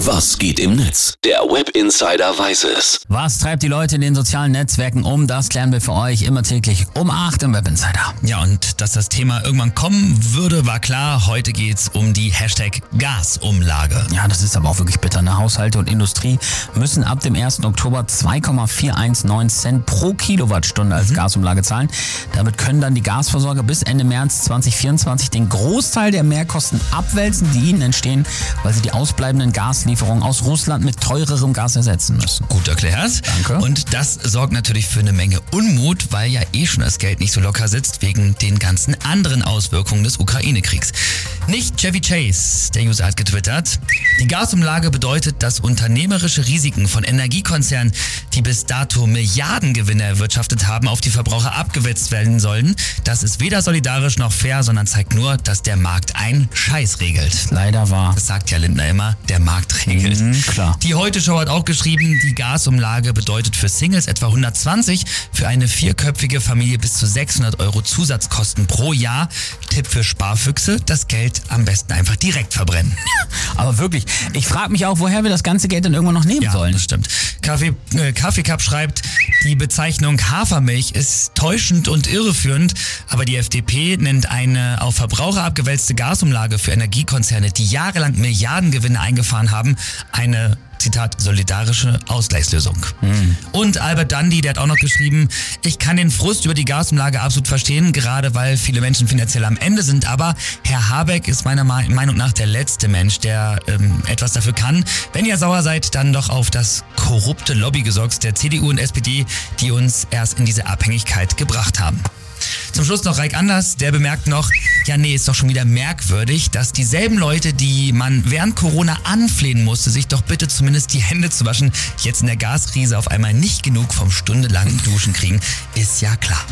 Was geht im Netz? Der Web Insider weiß es. Was treibt die Leute in den sozialen Netzwerken um? Das klären wir für euch immer täglich um 8 im Web Insider. Ja, und dass das Thema irgendwann kommen würde, war klar. Heute geht's um die Hashtag Gasumlage. Ja, das ist aber auch wirklich bitter. Ne? Haushalte und Industrie müssen ab dem 1. Oktober 2,419 Cent pro Kilowattstunde als Gasumlage zahlen. Damit können dann die Gasversorger bis Ende März 2024 den Großteil der Mehrkosten abwälzen, die ihnen entstehen, weil sie die ausbleibenden Gaslieferungen aus Russland mit teurerem Gas ersetzen müssen. Gut erklärt. Danke. Und das sorgt natürlich für eine Menge Unmut, weil ja eh schon das Geld nicht so locker sitzt wegen den ganzen anderen Auswirkungen des Ukraine-Kriegs. Nicht Chevy Chase, der User hat getwittert. Die Gasumlage bedeutet, dass unternehmerische Risiken von Energiekonzernen, die bis dato Milliardengewinne erwirtschaftet haben, auf die Verbraucher abgewetzt werden sollen. Das ist weder solidarisch noch fair, sondern zeigt nur, dass der Markt einen Scheiß regelt. Leider wahr. Das sagt ja Lindner immer, der Markt regelt. Mhm, klar. Die Heute Show hat auch geschrieben, die Gasumlage bedeutet für Singles etwa 120, für eine vierköpfige Familie bis zu 600 Euro Zusatzkosten pro Jahr. Tipp für Sparfüchse, das Geld am besten einfach direkt verbrennen. Aber wirklich, ich frage mich auch, woher wir das ganze Geld dann irgendwann noch nehmen sollen. das stimmt. Kaffee, äh, Kaffeecup schreibt, die Bezeichnung Hafermilch ist täuschend und irreführend, aber die FDP nennt eine auf Verbraucher abgewälzte Gasumlage für Energiekonzerne, die jahrelang Milliardengewinne eingefahren haben, eine Zitat, solidarische Ausgleichslösung. Und Albert Dundee, der hat auch noch geschrieben, ich kann den Frust über die Gasumlage absolut verstehen, gerade weil viele Menschen finanziell am Ende sind, aber Herr Habeck ist meiner Meinung nach der letzte Mensch, der ähm, etwas dafür kann. Wenn ihr sauer seid, dann doch auf das korrupte Lobbygesocks der CDU und SPD, die uns erst in diese Abhängigkeit gebracht haben. Zum Schluss noch Reik Anders, der bemerkt noch, ja nee, ist doch schon wieder merkwürdig, dass dieselben Leute, die man während Corona anflehen musste, sich doch bitte zumindest die Hände zu waschen, jetzt in der Gaskrise auf einmal nicht genug vom stundenlangen Duschen kriegen, ist ja klar.